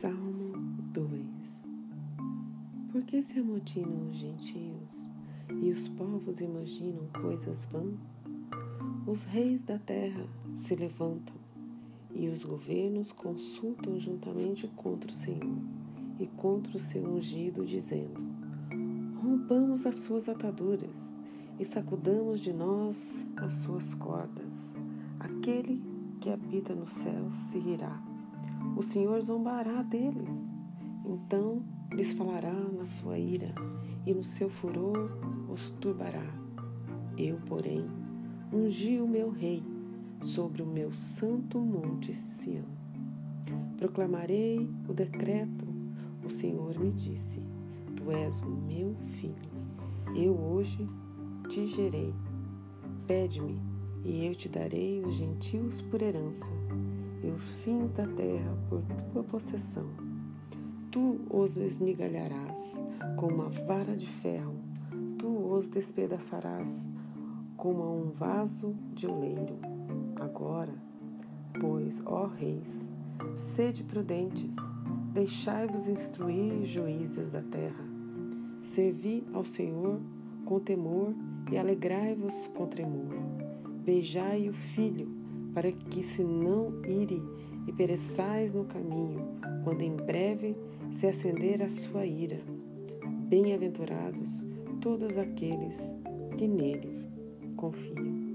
Salmo 2 Por que se amotinam os gentios e os povos imaginam coisas vãs? Os reis da terra se levantam e os governos consultam juntamente contra o Senhor e contra o seu ungido, dizendo: Rompamos as suas ataduras e sacudamos de nós as suas cordas. Aquele que habita no céu se irá. O Senhor zombará deles. Então lhes falará na sua ira e no seu furor os turbará. Eu, porém, ungi o meu rei sobre o meu santo monte Sião. Proclamarei o decreto. O Senhor me disse: Tu és o meu filho. Eu hoje te gerei. Pede-me, e eu te darei os gentios por herança, e os fins da terra por tua possessão. Tu os esmigalharás com uma vara de ferro, tu os despedaçarás como a um vaso de oleiro. Agora, pois, ó reis, sede prudentes, deixai-vos instruir, juízes da terra. Servi ao Senhor com temor e alegrai-vos com tremor. Beijai o filho, para que se não ire e pereçais no caminho, quando em breve se acender a sua ira. Bem-aventurados todos aqueles que nele confiam.